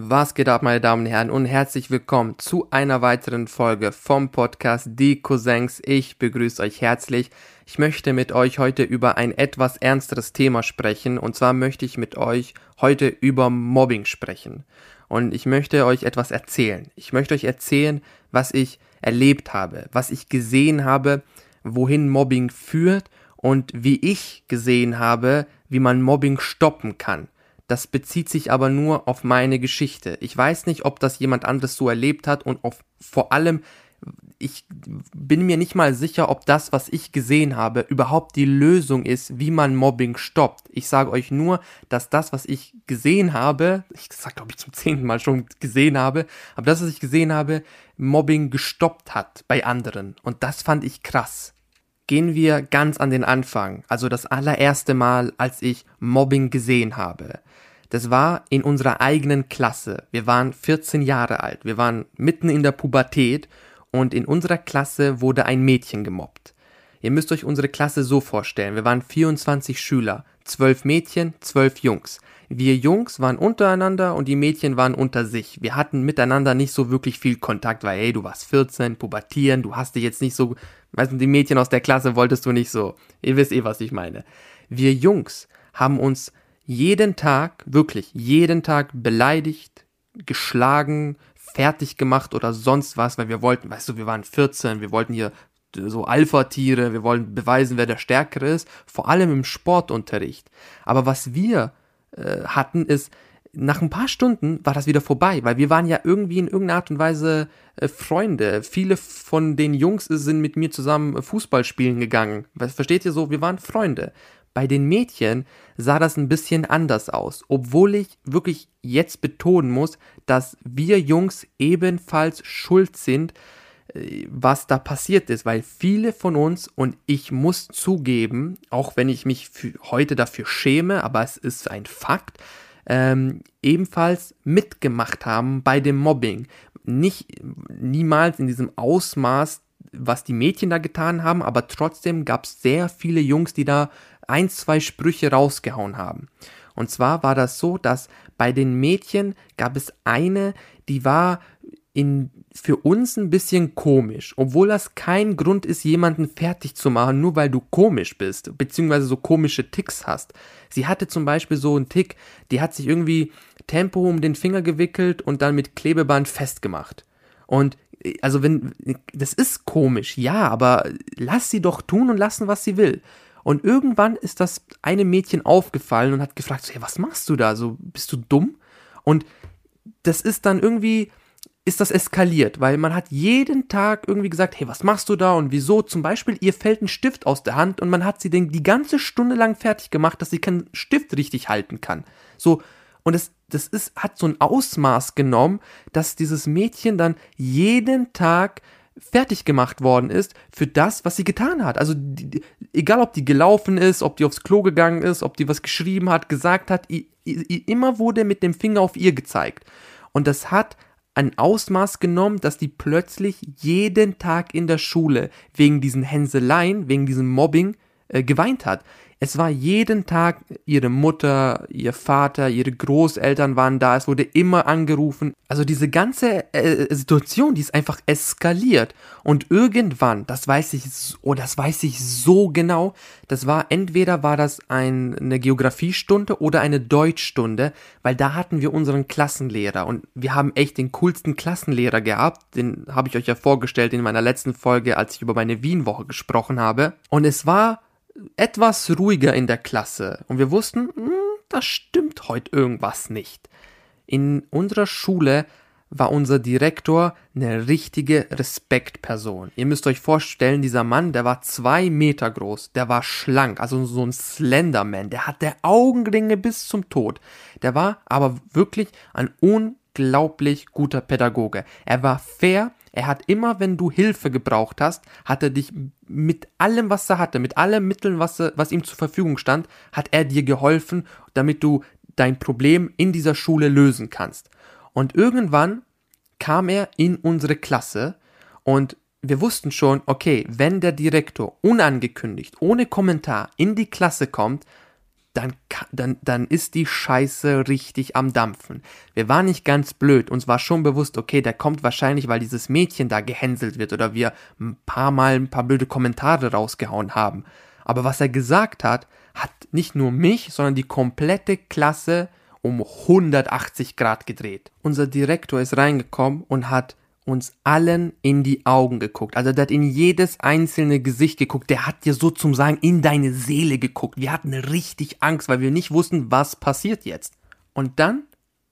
Was geht ab, meine Damen und Herren, und herzlich willkommen zu einer weiteren Folge vom Podcast Die Cousins. Ich begrüße euch herzlich. Ich möchte mit euch heute über ein etwas ernsteres Thema sprechen, und zwar möchte ich mit euch heute über Mobbing sprechen. Und ich möchte euch etwas erzählen. Ich möchte euch erzählen, was ich erlebt habe, was ich gesehen habe, wohin Mobbing führt und wie ich gesehen habe, wie man Mobbing stoppen kann. Das bezieht sich aber nur auf meine Geschichte. Ich weiß nicht, ob das jemand anderes so erlebt hat und auf, vor allem, ich bin mir nicht mal sicher, ob das, was ich gesehen habe, überhaupt die Lösung ist, wie man Mobbing stoppt. Ich sage euch nur, dass das, was ich gesehen habe, ich sag glaube ich zum zehnten Mal schon gesehen habe, aber das, was ich gesehen habe, Mobbing gestoppt hat bei anderen. Und das fand ich krass. Gehen wir ganz an den Anfang, also das allererste Mal, als ich Mobbing gesehen habe. Das war in unserer eigenen Klasse. Wir waren 14 Jahre alt. Wir waren mitten in der Pubertät und in unserer Klasse wurde ein Mädchen gemobbt. Ihr müsst euch unsere Klasse so vorstellen. Wir waren 24 Schüler, 12 Mädchen, 12 Jungs. Wir Jungs waren untereinander und die Mädchen waren unter sich. Wir hatten miteinander nicht so wirklich viel Kontakt, weil hey, du warst 14, pubertieren, du hast dich jetzt nicht so, weißt du, die Mädchen aus der Klasse wolltest du nicht so. Ihr wisst eh, was ich meine. Wir Jungs haben uns jeden Tag, wirklich jeden Tag beleidigt, geschlagen, fertig gemacht oder sonst was, weil wir wollten, weißt du, wir waren 14, wir wollten hier so Alpha-Tiere, wir wollen beweisen, wer der Stärkere ist, vor allem im Sportunterricht. Aber was wir äh, hatten, ist, nach ein paar Stunden war das wieder vorbei, weil wir waren ja irgendwie in irgendeiner Art und Weise äh, Freunde. Viele von den Jungs sind mit mir zusammen Fußball spielen gegangen. Versteht ihr so? Wir waren Freunde. Bei den Mädchen sah das ein bisschen anders aus, obwohl ich wirklich jetzt betonen muss, dass wir Jungs ebenfalls schuld sind, äh, was da passiert ist, weil viele von uns, und ich muss zugeben, auch wenn ich mich heute dafür schäme, aber es ist ein Fakt, ähm, ebenfalls mitgemacht haben bei dem Mobbing. Nicht niemals in diesem Ausmaß, was die Mädchen da getan haben, aber trotzdem gab es sehr viele Jungs, die da ein, zwei Sprüche rausgehauen haben. Und zwar war das so, dass bei den Mädchen gab es eine, die war in, für uns ein bisschen komisch, obwohl das kein Grund ist, jemanden fertig zu machen, nur weil du komisch bist, beziehungsweise so komische Ticks hast. Sie hatte zum Beispiel so einen Tick, die hat sich irgendwie Tempo um den Finger gewickelt und dann mit Klebeband festgemacht. Und also wenn, das ist komisch, ja, aber lass sie doch tun und lassen, was sie will. Und irgendwann ist das eine Mädchen aufgefallen und hat gefragt, so, hey, was machst du da? So, bist du dumm? Und das ist dann irgendwie, ist das eskaliert, weil man hat jeden Tag irgendwie gesagt, hey, was machst du da und wieso? Zum Beispiel, ihr fällt ein Stift aus der Hand und man hat sie den, die ganze Stunde lang fertig gemacht, dass sie keinen Stift richtig halten kann. So, und es, das ist, hat so ein Ausmaß genommen, dass dieses Mädchen dann jeden Tag fertig gemacht worden ist für das, was sie getan hat. Also die, egal, ob die gelaufen ist, ob die aufs Klo gegangen ist, ob die was geschrieben hat, gesagt hat, i, i, immer wurde mit dem Finger auf ihr gezeigt. Und das hat ein Ausmaß genommen, dass die plötzlich jeden Tag in der Schule wegen diesen Hänseleien, wegen diesem Mobbing äh, geweint hat. Es war jeden Tag ihre Mutter, ihr Vater, ihre Großeltern waren da, es wurde immer angerufen. Also diese ganze äh, Situation, die ist einfach eskaliert. Und irgendwann, das weiß ich, oh, das weiß ich so genau, das war entweder war das ein, eine Geografiestunde oder eine Deutschstunde, weil da hatten wir unseren Klassenlehrer und wir haben echt den coolsten Klassenlehrer gehabt. Den habe ich euch ja vorgestellt in meiner letzten Folge, als ich über meine Wienwoche gesprochen habe. Und es war etwas ruhiger in der Klasse und wir wussten, hm, da stimmt heute irgendwas nicht. In unserer Schule war unser Direktor eine richtige Respektperson. Ihr müsst euch vorstellen, dieser Mann, der war zwei Meter groß, der war schlank, also so ein Slenderman, der hatte Augenringe bis zum Tod. Der war aber wirklich ein unglaublich guter Pädagoge. Er war fair, er hat immer, wenn du Hilfe gebraucht hast, hat er dich mit allem, was er hatte, mit allen Mitteln, was, was ihm zur Verfügung stand, hat er dir geholfen, damit du dein Problem in dieser Schule lösen kannst. Und irgendwann kam er in unsere Klasse und wir wussten schon, okay, wenn der Direktor unangekündigt, ohne Kommentar in die Klasse kommt, dann, dann, dann ist die Scheiße richtig am Dampfen. Wir waren nicht ganz blöd, uns war schon bewusst, okay, der kommt wahrscheinlich, weil dieses Mädchen da gehänselt wird oder wir ein paar Mal ein paar blöde Kommentare rausgehauen haben. Aber was er gesagt hat, hat nicht nur mich, sondern die komplette Klasse um 180 Grad gedreht. Unser Direktor ist reingekommen und hat uns allen in die Augen geguckt. Also der hat in jedes einzelne Gesicht geguckt. Der hat dir so zum Sagen in deine Seele geguckt. Wir hatten richtig Angst, weil wir nicht wussten, was passiert jetzt. Und dann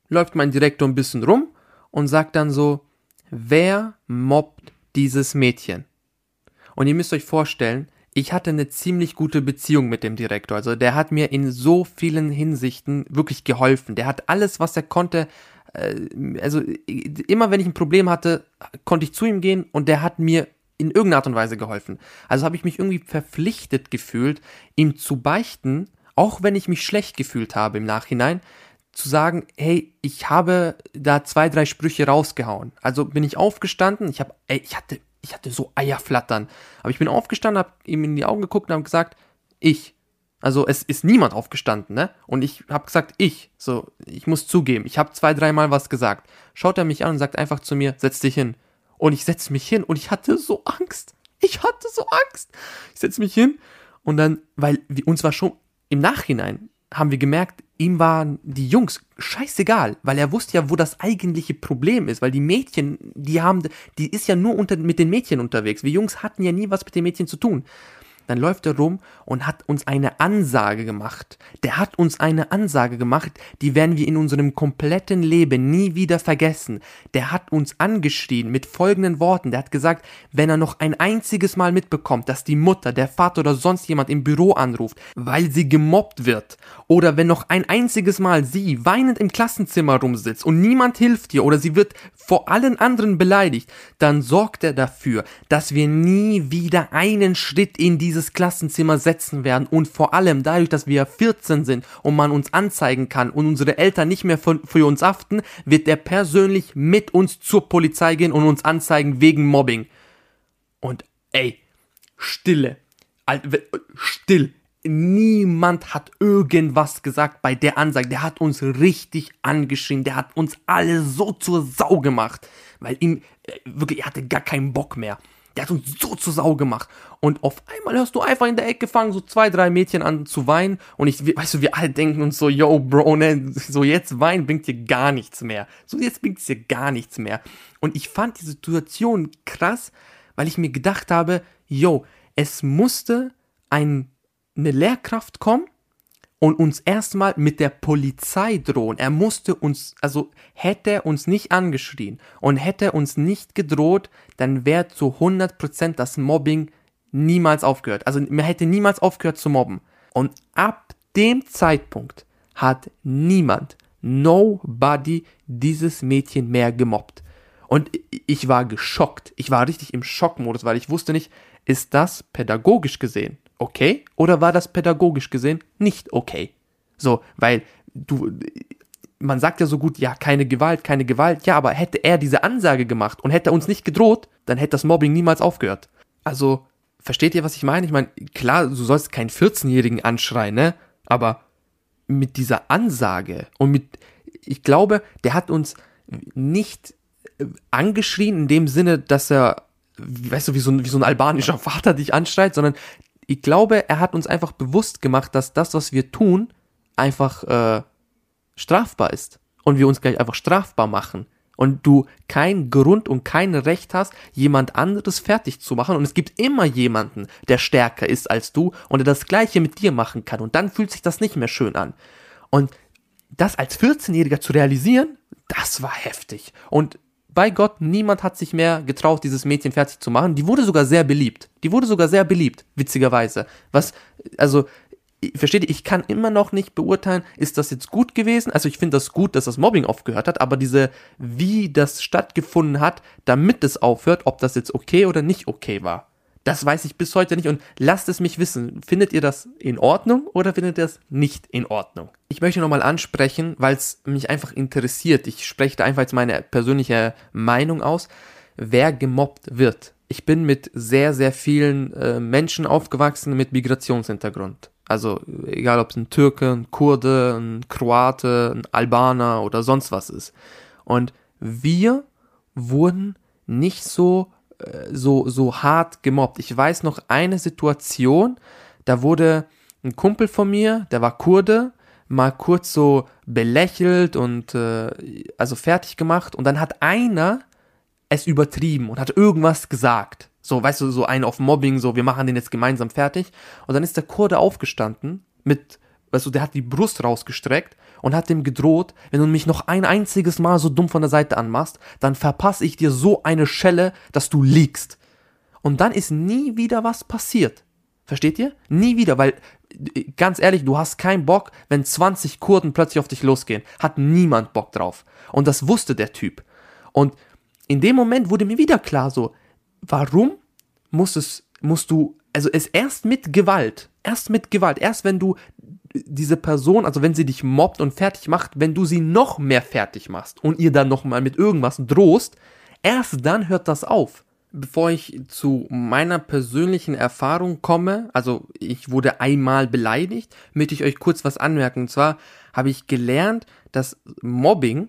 läuft mein Direktor ein bisschen rum und sagt dann so, wer mobbt dieses Mädchen? Und ihr müsst euch vorstellen, ich hatte eine ziemlich gute Beziehung mit dem Direktor. Also der hat mir in so vielen Hinsichten wirklich geholfen. Der hat alles, was er konnte, also immer wenn ich ein Problem hatte, konnte ich zu ihm gehen und der hat mir in irgendeiner Art und Weise geholfen. Also habe ich mich irgendwie verpflichtet gefühlt, ihm zu beichten, auch wenn ich mich schlecht gefühlt habe im Nachhinein, zu sagen, hey, ich habe da zwei, drei Sprüche rausgehauen. Also bin ich aufgestanden, ich habe, ich hatte, ich hatte so Eierflattern. Aber ich bin aufgestanden, habe ihm in die Augen geguckt und habe gesagt, ich, also es ist niemand aufgestanden, ne? Und ich habe gesagt, ich, so, ich muss zugeben, ich habe zwei, dreimal was gesagt. Schaut er mich an und sagt einfach zu mir, setz dich hin. Und ich setze mich hin und ich hatte so Angst. Ich hatte so Angst. Ich setze mich hin und dann, weil uns war schon im Nachhinein haben wir gemerkt, ihm waren die Jungs scheißegal, weil er wusste ja, wo das eigentliche Problem ist, weil die Mädchen, die haben, die ist ja nur unter, mit den Mädchen unterwegs. Wir Jungs hatten ja nie was mit den Mädchen zu tun. Dann läuft er rum und hat uns eine Ansage gemacht. Der hat uns eine Ansage gemacht, die werden wir in unserem kompletten Leben nie wieder vergessen. Der hat uns angeschrien mit folgenden Worten. Der hat gesagt, wenn er noch ein einziges Mal mitbekommt, dass die Mutter, der Vater oder sonst jemand im Büro anruft, weil sie gemobbt wird, oder wenn noch ein einziges Mal sie weinend im Klassenzimmer rumsitzt und niemand hilft ihr oder sie wird vor allen anderen beleidigt, dann sorgt er dafür, dass wir nie wieder einen Schritt in diese dieses Klassenzimmer setzen werden und vor allem dadurch, dass wir 14 sind und man uns anzeigen kann und unsere Eltern nicht mehr für, uns haften, wird er persönlich mit uns zur Polizei gehen und uns anzeigen wegen Mobbing. Und ey, Stille. Still. Niemand hat irgendwas gesagt bei der Ansage. Der hat uns richtig angeschrien. Der hat uns alle so zur Sau gemacht. Weil ihm, äh, wirklich, er hatte gar keinen Bock mehr. Der hat uns so zur Sau gemacht. Und auf einmal hörst du einfach in der Ecke fangen so zwei, drei Mädchen an zu weinen. Und ich, weißt du, wir alle denken uns so, yo, Bro, ne, so jetzt weinen bringt dir gar nichts mehr. So jetzt bringt es dir gar nichts mehr. Und ich fand die Situation krass, weil ich mir gedacht habe, yo, es musste ein, eine Lehrkraft kommen, und uns erstmal mit der Polizei drohen. Er musste uns, also hätte er uns nicht angeschrien und hätte uns nicht gedroht, dann wäre zu 100% das Mobbing niemals aufgehört. Also man hätte niemals aufgehört zu mobben. Und ab dem Zeitpunkt hat niemand, nobody dieses Mädchen mehr gemobbt. Und ich war geschockt. Ich war richtig im Schockmodus, weil ich wusste nicht, ist das pädagogisch gesehen okay oder war das pädagogisch gesehen nicht okay? So, weil du, man sagt ja so gut, ja, keine Gewalt, keine Gewalt, ja, aber hätte er diese Ansage gemacht und hätte uns nicht gedroht, dann hätte das Mobbing niemals aufgehört. Also, versteht ihr, was ich meine? Ich meine, klar, du sollst keinen 14-Jährigen anschreien, ne? Aber mit dieser Ansage und mit, ich glaube, der hat uns nicht angeschrien in dem Sinne, dass er, weißt du, wie so ein, wie so ein albanischer Vater dich anschreit, sondern ich glaube, er hat uns einfach bewusst gemacht, dass das, was wir tun, einfach äh, strafbar ist. Und wir uns gleich einfach strafbar machen. Und du kein Grund und kein Recht hast, jemand anderes fertig zu machen. Und es gibt immer jemanden, der stärker ist als du und der das Gleiche mit dir machen kann. Und dann fühlt sich das nicht mehr schön an. Und das als 14-Jähriger zu realisieren, das war heftig. Und bei Gott, niemand hat sich mehr getraut, dieses Mädchen fertig zu machen. Die wurde sogar sehr beliebt. Die wurde sogar sehr beliebt, witzigerweise. Was, also, versteht ihr, ich kann immer noch nicht beurteilen, ist das jetzt gut gewesen? Also ich finde das gut, dass das Mobbing aufgehört hat, aber diese, wie das stattgefunden hat, damit es aufhört, ob das jetzt okay oder nicht okay war. Das weiß ich bis heute nicht und lasst es mich wissen. Findet ihr das in Ordnung oder findet ihr das nicht in Ordnung? Ich möchte nochmal ansprechen, weil es mich einfach interessiert. Ich spreche da einfach jetzt meine persönliche Meinung aus, wer gemobbt wird. Ich bin mit sehr, sehr vielen äh, Menschen aufgewachsen mit Migrationshintergrund. Also egal ob es ein Türke, ein Kurde, ein Kroate, ein Albaner oder sonst was ist. Und wir wurden nicht so, so, so hart gemobbt. Ich weiß noch eine Situation, da wurde ein Kumpel von mir, der war Kurde, mal kurz so belächelt und äh, also fertig gemacht und dann hat einer es übertrieben und hat irgendwas gesagt. So, weißt du, so ein auf Mobbing, so, wir machen den jetzt gemeinsam fertig. Und dann ist der Kurde aufgestanden mit, weißt du, der hat die Brust rausgestreckt und hat dem gedroht, wenn du mich noch ein einziges Mal so dumm von der Seite anmachst, dann verpasse ich dir so eine Schelle, dass du liegst. Und dann ist nie wieder was passiert. Versteht ihr? Nie wieder, weil ganz ehrlich, du hast keinen Bock, wenn 20 Kurden plötzlich auf dich losgehen. Hat niemand Bock drauf. Und das wusste der Typ. Und in dem Moment wurde mir wieder klar, so, warum musst, es, musst du, also es erst mit Gewalt, erst mit Gewalt, erst wenn du diese Person, also wenn sie dich mobbt und fertig macht, wenn du sie noch mehr fertig machst und ihr dann nochmal mit irgendwas drohst, erst dann hört das auf. Bevor ich zu meiner persönlichen Erfahrung komme, also ich wurde einmal beleidigt, möchte ich euch kurz was anmerken. Und zwar habe ich gelernt, dass Mobbing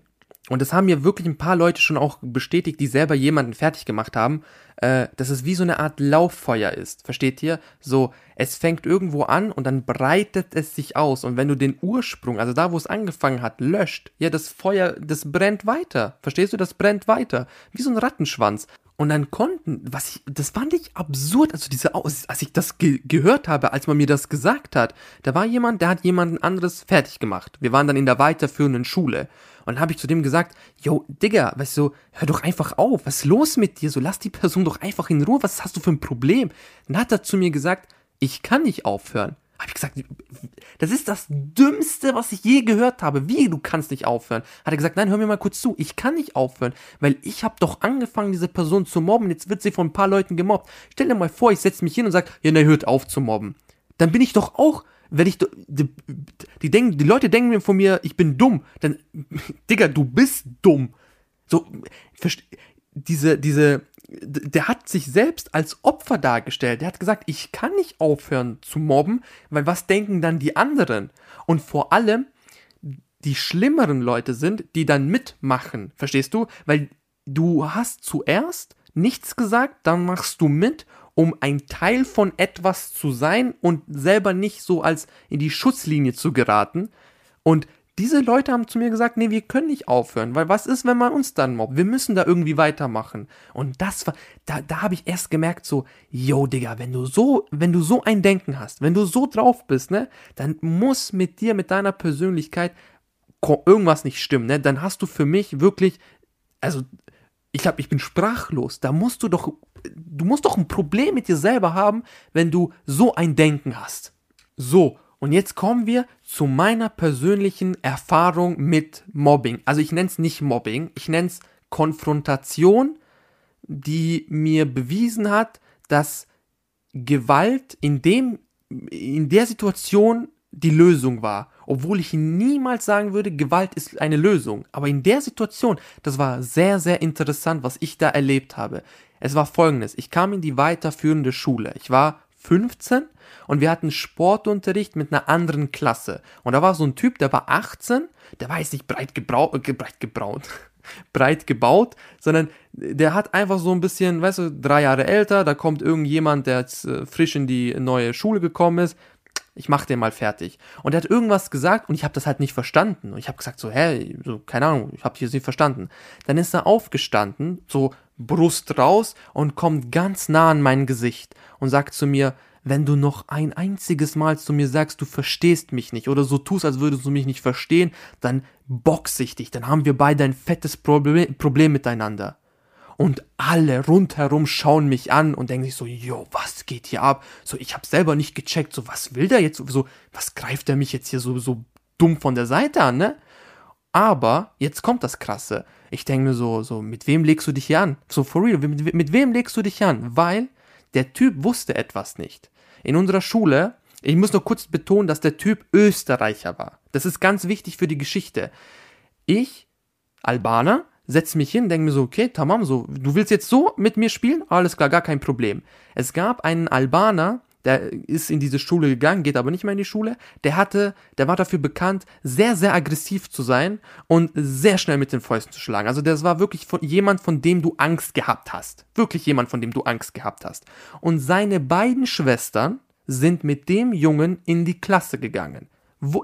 und das haben mir wirklich ein paar Leute schon auch bestätigt, die selber jemanden fertig gemacht haben, äh, dass es wie so eine Art Lauffeuer ist. Versteht ihr? So, es fängt irgendwo an und dann breitet es sich aus. Und wenn du den Ursprung, also da, wo es angefangen hat, löscht, ja, das Feuer, das brennt weiter. Verstehst du? Das brennt weiter. Wie so ein Rattenschwanz. Und dann konnten, was ich, das fand ich absurd, also diese, als ich das ge gehört habe, als man mir das gesagt hat, da war jemand, der hat jemanden anderes fertig gemacht. Wir waren dann in der weiterführenden Schule. Und dann habe ich zu dem gesagt, yo, Digga, weißt du, hör doch einfach auf, was ist los mit dir? So, lass die Person doch einfach in Ruhe, was hast du für ein Problem? Dann hat er zu mir gesagt, ich kann nicht aufhören. Habe ich gesagt, das ist das Dümmste, was ich je gehört habe. Wie, du kannst nicht aufhören? Hat er gesagt, nein, hör mir mal kurz zu. Ich kann nicht aufhören, weil ich habe doch angefangen, diese Person zu mobben. Jetzt wird sie von ein paar Leuten gemobbt. Stell dir mal vor, ich setze mich hin und sage, ja, na, hört auf zu mobben. Dann bin ich doch auch, wenn ich, die, die, denken, die Leute denken von mir, ich bin dumm. Dann, Digga, du bist dumm. So, diese, diese, der hat sich selbst als Opfer dargestellt. Der hat gesagt, ich kann nicht aufhören zu mobben, weil was denken dann die anderen? Und vor allem die schlimmeren Leute sind, die dann mitmachen. Verstehst du? Weil du hast zuerst nichts gesagt, dann machst du mit, um ein Teil von etwas zu sein und selber nicht so als in die Schutzlinie zu geraten. Und diese Leute haben zu mir gesagt, nee, wir können nicht aufhören, weil was ist, wenn man uns dann mobbt? Wir müssen da irgendwie weitermachen. Und das war, da, da habe ich erst gemerkt, so, yo, Digga, wenn du so, wenn du so ein Denken hast, wenn du so drauf bist, ne, dann muss mit dir, mit deiner Persönlichkeit irgendwas nicht stimmen, ne? Dann hast du für mich wirklich, also, ich glaube, ich bin sprachlos. Da musst du doch, du musst doch ein Problem mit dir selber haben, wenn du so ein Denken hast. So, und jetzt kommen wir zu meiner persönlichen Erfahrung mit Mobbing. Also ich nenne es nicht Mobbing, ich nenne es Konfrontation, die mir bewiesen hat, dass Gewalt in dem in der Situation die Lösung war, obwohl ich niemals sagen würde, Gewalt ist eine Lösung. Aber in der Situation, das war sehr, sehr interessant, was ich da erlebt habe. Es war folgendes, ich kam in die weiterführende Schule. Ich war 15 und wir hatten Sportunterricht mit einer anderen Klasse. Und da war so ein Typ, der war 18, der war jetzt nicht breit, gebrau äh, breit gebraut, breit gebaut, sondern der hat einfach so ein bisschen, weißt du, drei Jahre älter, da kommt irgendjemand, der jetzt äh, frisch in die neue Schule gekommen ist, ich mach den mal fertig. Und er hat irgendwas gesagt und ich habe das halt nicht verstanden. Und ich habe gesagt so, hä, so, keine Ahnung, ich habe das nicht verstanden. Dann ist er aufgestanden, so Brust raus und kommt ganz nah an mein Gesicht und sagt zu mir, wenn du noch ein einziges Mal zu mir sagst, du verstehst mich nicht oder so tust, als würdest du mich nicht verstehen, dann boxe ich dich, dann haben wir beide ein fettes Problem, Problem miteinander. Und alle rundherum schauen mich an und denken sich so, jo, was geht hier ab? So, ich habe selber nicht gecheckt, so, was will der jetzt? So, was greift er mich jetzt hier so, so dumm von der Seite an, ne? Aber jetzt kommt das Krasse. Ich denke mir so, so, mit wem legst du dich hier an? So, for real, mit, mit wem legst du dich an? Weil der Typ wusste etwas nicht. In unserer Schule, ich muss noch kurz betonen, dass der Typ Österreicher war. Das ist ganz wichtig für die Geschichte. Ich, Albaner, setze mich hin, denke mir so, okay, tamam, so, du willst jetzt so mit mir spielen? Alles klar, gar kein Problem. Es gab einen Albaner der ist in diese Schule gegangen, geht aber nicht mehr in die Schule. Der hatte, der war dafür bekannt, sehr, sehr aggressiv zu sein und sehr schnell mit den Fäusten zu schlagen. Also das war wirklich von, jemand, von dem du Angst gehabt hast. Wirklich jemand, von dem du Angst gehabt hast. Und seine beiden Schwestern sind mit dem Jungen in die Klasse gegangen.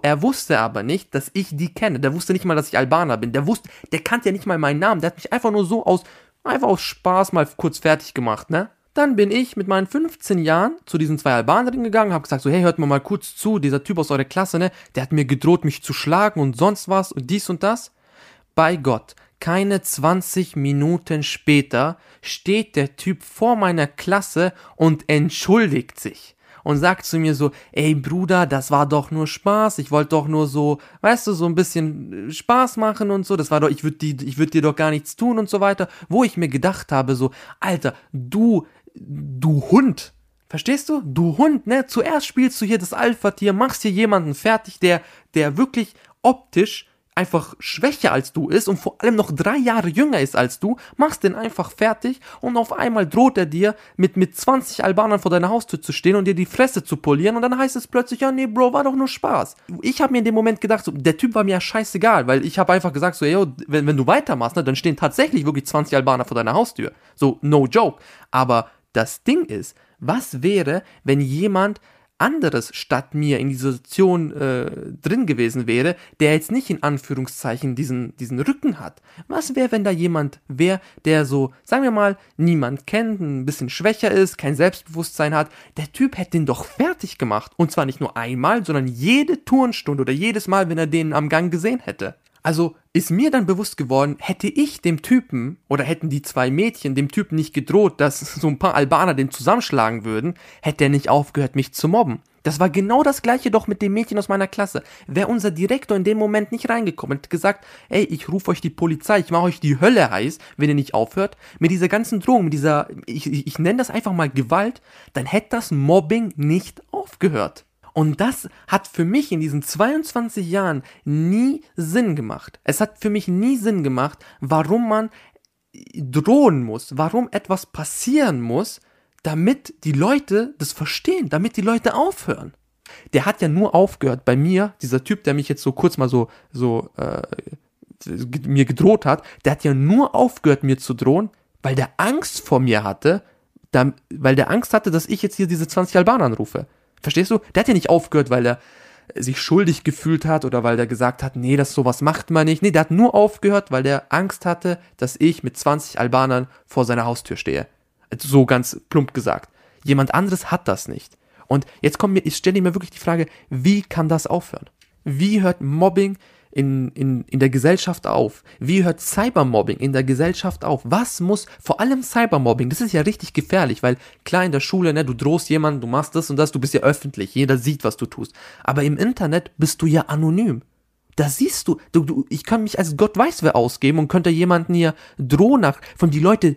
Er wusste aber nicht, dass ich die kenne. Der wusste nicht mal, dass ich Albaner bin. Der wusste, der kannte ja nicht mal meinen Namen. Der hat mich einfach nur so aus, einfach aus Spaß mal kurz fertig gemacht, ne? Dann bin ich mit meinen 15 Jahren zu diesen zwei Albanerinnen gegangen, habe gesagt so, hey, hört mal mal kurz zu, dieser Typ aus eurer Klasse, ne, der hat mir gedroht, mich zu schlagen und sonst was und dies und das. Bei Gott, keine 20 Minuten später steht der Typ vor meiner Klasse und entschuldigt sich und sagt zu mir so, ey Bruder, das war doch nur Spaß, ich wollte doch nur so, weißt du, so ein bisschen äh, Spaß machen und so, das war doch, ich würde würd dir doch gar nichts tun und so weiter, wo ich mir gedacht habe so, Alter, du du Hund. Verstehst du? Du Hund, ne? Zuerst spielst du hier das Alpha-Tier, machst hier jemanden fertig, der, der wirklich optisch einfach schwächer als du ist und vor allem noch drei Jahre jünger ist als du, machst den einfach fertig und auf einmal droht er dir mit, mit 20 Albanern vor deiner Haustür zu stehen und dir die Fresse zu polieren und dann heißt es plötzlich, ja nee, Bro, war doch nur Spaß. Ich habe mir in dem Moment gedacht, so, der Typ war mir ja scheißegal, weil ich habe einfach gesagt, so, yo, wenn, wenn du weitermachst, ne, dann stehen tatsächlich wirklich 20 Albaner vor deiner Haustür. So, no joke. Aber das Ding ist, was wäre, wenn jemand anderes statt mir in dieser Situation äh, drin gewesen wäre, der jetzt nicht in Anführungszeichen diesen, diesen Rücken hat. Was wäre, wenn da jemand wäre, der so, sagen wir mal, niemand kennt, ein bisschen schwächer ist, kein Selbstbewusstsein hat, der Typ hätte den doch fertig gemacht. Und zwar nicht nur einmal, sondern jede Turnstunde oder jedes Mal, wenn er den am Gang gesehen hätte. Also ist mir dann bewusst geworden, hätte ich dem Typen oder hätten die zwei Mädchen dem Typen nicht gedroht, dass so ein paar Albaner den zusammenschlagen würden, hätte er nicht aufgehört, mich zu mobben. Das war genau das gleiche doch mit dem Mädchen aus meiner Klasse. Wäre unser Direktor in dem Moment nicht reingekommen und gesagt, ey, ich rufe euch die Polizei, ich mache euch die Hölle heiß, wenn ihr nicht aufhört, mit dieser ganzen Drohung, mit dieser, ich, ich, ich nenne das einfach mal Gewalt, dann hätte das Mobbing nicht aufgehört. Und das hat für mich in diesen 22 Jahren nie Sinn gemacht. Es hat für mich nie Sinn gemacht, warum man drohen muss, warum etwas passieren muss, damit die Leute das verstehen, damit die Leute aufhören. Der hat ja nur aufgehört bei mir, dieser Typ, der mich jetzt so kurz mal so, so äh, mir gedroht hat, der hat ja nur aufgehört, mir zu drohen, weil der Angst vor mir hatte, weil der Angst hatte, dass ich jetzt hier diese 20 Albaner anrufe. Verstehst du? Der hat ja nicht aufgehört, weil er sich schuldig gefühlt hat oder weil der gesagt hat, nee, das sowas macht man nicht. Nee, der hat nur aufgehört, weil der Angst hatte, dass ich mit 20 Albanern vor seiner Haustür stehe. So ganz plump gesagt. Jemand anderes hat das nicht. Und jetzt kommt mir, ich stelle mir wirklich die Frage, wie kann das aufhören? Wie hört Mobbing in, in, in der Gesellschaft auf? Wie hört Cybermobbing in der Gesellschaft auf? Was muss, vor allem Cybermobbing, das ist ja richtig gefährlich, weil klar in der Schule, ne, du drohst jemanden, du machst das und das, du bist ja öffentlich, jeder sieht, was du tust. Aber im Internet bist du ja anonym. Da siehst du, du, du, ich kann mich als Gott weiß wer ausgeben und könnte jemanden hier drohen nach, von die Leute,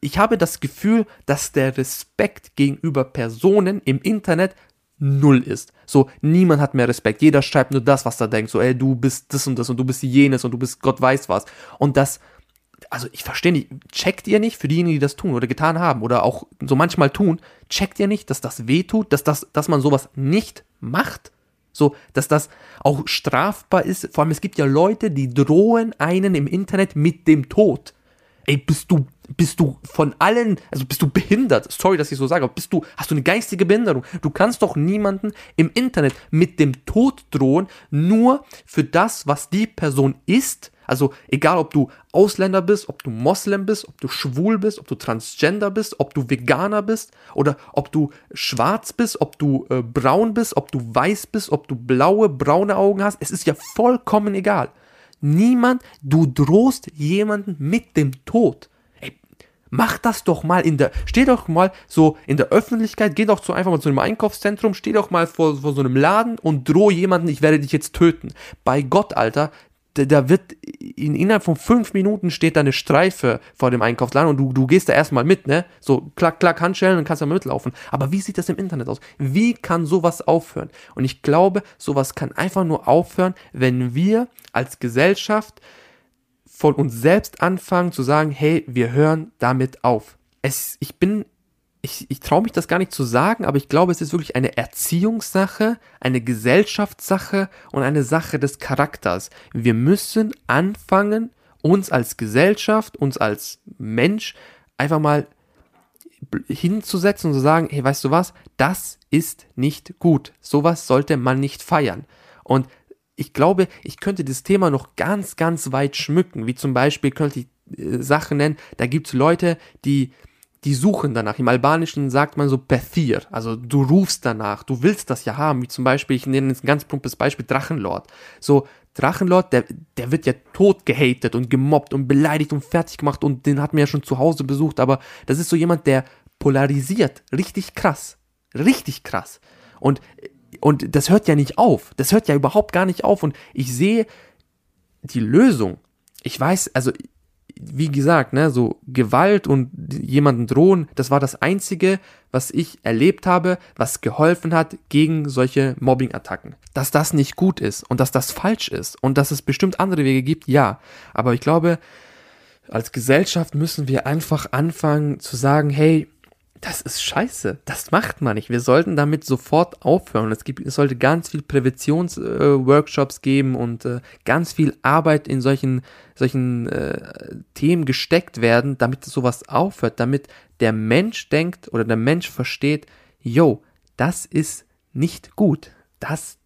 ich habe das Gefühl, dass der Respekt gegenüber Personen im Internet null ist. So, niemand hat mehr Respekt. Jeder schreibt nur das, was er denkt. So, ey, du bist das und das und du bist jenes und du bist Gott weiß was. Und das, also ich verstehe nicht, checkt ihr nicht für diejenigen, die das tun oder getan haben oder auch so manchmal tun, checkt ihr nicht, dass das weh tut, dass das, dass man sowas nicht macht? So, dass das auch strafbar ist. Vor allem, es gibt ja Leute, die drohen einen im Internet mit dem Tod. Ey, bist du bist du von allen, also bist du behindert, sorry, dass ich so sage, aber bist du, hast du eine geistige Behinderung? Du kannst doch niemanden im Internet mit dem Tod drohen, nur für das, was die Person ist. Also egal, ob du Ausländer bist, ob du Moslem bist, ob du schwul bist, ob du Transgender bist, ob du Veganer bist oder ob du schwarz bist, ob du äh, braun bist, ob du weiß bist, ob du blaue, braune Augen hast. Es ist ja vollkommen egal. Niemand, du drohst jemanden mit dem Tod. Mach das doch mal in der, steh doch mal so in der Öffentlichkeit, geh doch so einfach mal zu einem Einkaufszentrum, steh doch mal vor, vor so einem Laden und droh jemanden, ich werde dich jetzt töten. Bei Gott, Alter, da, wird in, innerhalb von fünf Minuten steht da eine Streife vor dem Einkaufsladen und du, du gehst da erstmal mit, ne? So klack, klack, Handschellen und kannst da mitlaufen. Aber wie sieht das im Internet aus? Wie kann sowas aufhören? Und ich glaube, sowas kann einfach nur aufhören, wenn wir als Gesellschaft von uns selbst anfangen zu sagen, hey, wir hören damit auf. Es, ich bin, ich, ich traue mich das gar nicht zu sagen, aber ich glaube, es ist wirklich eine Erziehungssache, eine Gesellschaftssache und eine Sache des Charakters. Wir müssen anfangen, uns als Gesellschaft, uns als Mensch einfach mal hinzusetzen und zu sagen, hey, weißt du was, das ist nicht gut. Sowas sollte man nicht feiern. Und ich glaube, ich könnte das Thema noch ganz, ganz weit schmücken. Wie zum Beispiel könnte ich äh, Sachen nennen, da gibt es Leute, die die suchen danach. Im Albanischen sagt man so Bethir, also du rufst danach, du willst das ja haben, wie zum Beispiel, ich nenne jetzt ein ganz plumpes Beispiel, Drachenlord. So, Drachenlord, der, der wird ja tot gehatet und gemobbt und beleidigt und fertig gemacht und den hat man ja schon zu Hause besucht, aber das ist so jemand, der polarisiert, richtig krass, richtig krass. Und, und das hört ja nicht auf, das hört ja überhaupt gar nicht auf und ich sehe die Lösung. Ich weiß, also wie gesagt, ne, so Gewalt und jemanden drohen, das war das einzige, was ich erlebt habe, was geholfen hat gegen solche Mobbing-Attacken. Dass das nicht gut ist und dass das falsch ist und dass es bestimmt andere Wege gibt, ja. Aber ich glaube, als Gesellschaft müssen wir einfach anfangen zu sagen, hey, das ist scheiße. Das macht man nicht. Wir sollten damit sofort aufhören. Es, gibt, es sollte ganz viel Präventionsworkshops äh, geben und äh, ganz viel Arbeit in solchen, solchen äh, Themen gesteckt werden, damit sowas aufhört, damit der Mensch denkt oder der Mensch versteht, yo, das ist nicht gut. Das,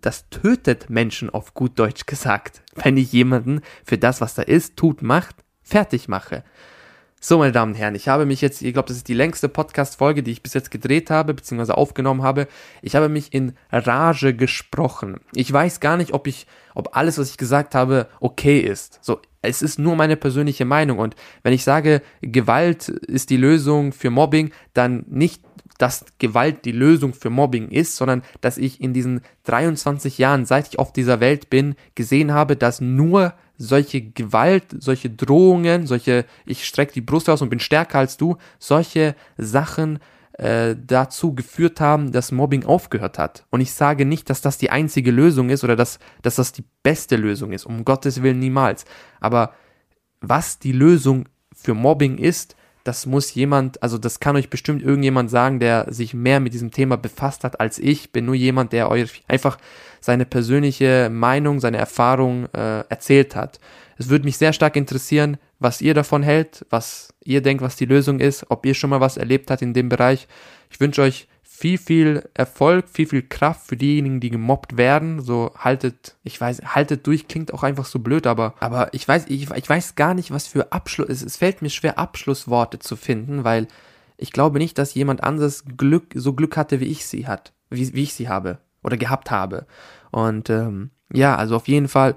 das tötet Menschen auf gut Deutsch gesagt, wenn ich jemanden für das, was da ist, tut, macht, fertig mache. So, meine Damen und Herren, ich habe mich jetzt, ich glaube, das ist die längste Podcast-Folge, die ich bis jetzt gedreht habe, beziehungsweise aufgenommen habe. Ich habe mich in Rage gesprochen. Ich weiß gar nicht, ob ich, ob alles, was ich gesagt habe, okay ist. So, es ist nur meine persönliche Meinung. Und wenn ich sage, Gewalt ist die Lösung für Mobbing, dann nicht dass Gewalt die Lösung für Mobbing ist, sondern dass ich in diesen 23 Jahren, seit ich auf dieser Welt bin, gesehen habe, dass nur solche Gewalt, solche Drohungen, solche, ich strecke die Brust aus und bin stärker als du, solche Sachen äh, dazu geführt haben, dass Mobbing aufgehört hat. Und ich sage nicht, dass das die einzige Lösung ist oder dass, dass das die beste Lösung ist, um Gottes Willen niemals. Aber was die Lösung für Mobbing ist, das muss jemand, also das kann euch bestimmt irgendjemand sagen, der sich mehr mit diesem Thema befasst hat als ich. Bin nur jemand, der euch einfach seine persönliche Meinung, seine Erfahrung äh, erzählt hat. Es würde mich sehr stark interessieren, was ihr davon hält, was ihr denkt, was die Lösung ist, ob ihr schon mal was erlebt habt in dem Bereich. Ich wünsche euch viel, viel Erfolg, viel, viel Kraft für diejenigen, die gemobbt werden. So haltet, ich weiß, haltet durch, klingt auch einfach so blöd, aber, aber ich weiß, ich, ich weiß gar nicht, was für Abschluss, es, es fällt mir schwer, Abschlussworte zu finden, weil ich glaube nicht, dass jemand anderes Glück, so Glück hatte, wie ich sie hat, wie, wie ich sie habe oder gehabt habe. Und ähm, ja, also auf jeden Fall,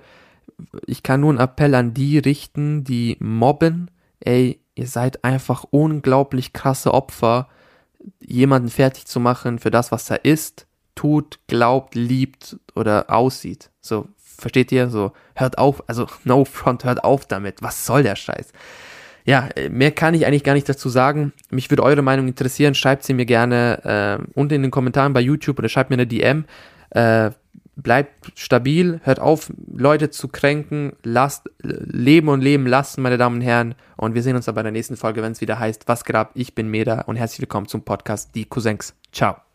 ich kann nur einen Appell an die richten, die mobben. Ey, ihr seid einfach unglaublich krasse Opfer jemanden fertig zu machen für das, was er ist, tut, glaubt, liebt oder aussieht. So, versteht ihr? So, hört auf, also no front, hört auf damit. Was soll der Scheiß? Ja, mehr kann ich eigentlich gar nicht dazu sagen. Mich würde eure Meinung interessieren. Schreibt sie mir gerne äh, unten in den Kommentaren bei YouTube oder schreibt mir eine DM. Äh, bleibt stabil, hört auf, Leute zu kränken, lasst leben und leben lassen, meine Damen und Herren. Und wir sehen uns dann bei der nächsten Folge, wenn es wieder heißt, was grab, ich bin Meda und herzlich willkommen zum Podcast Die Cousins. Ciao.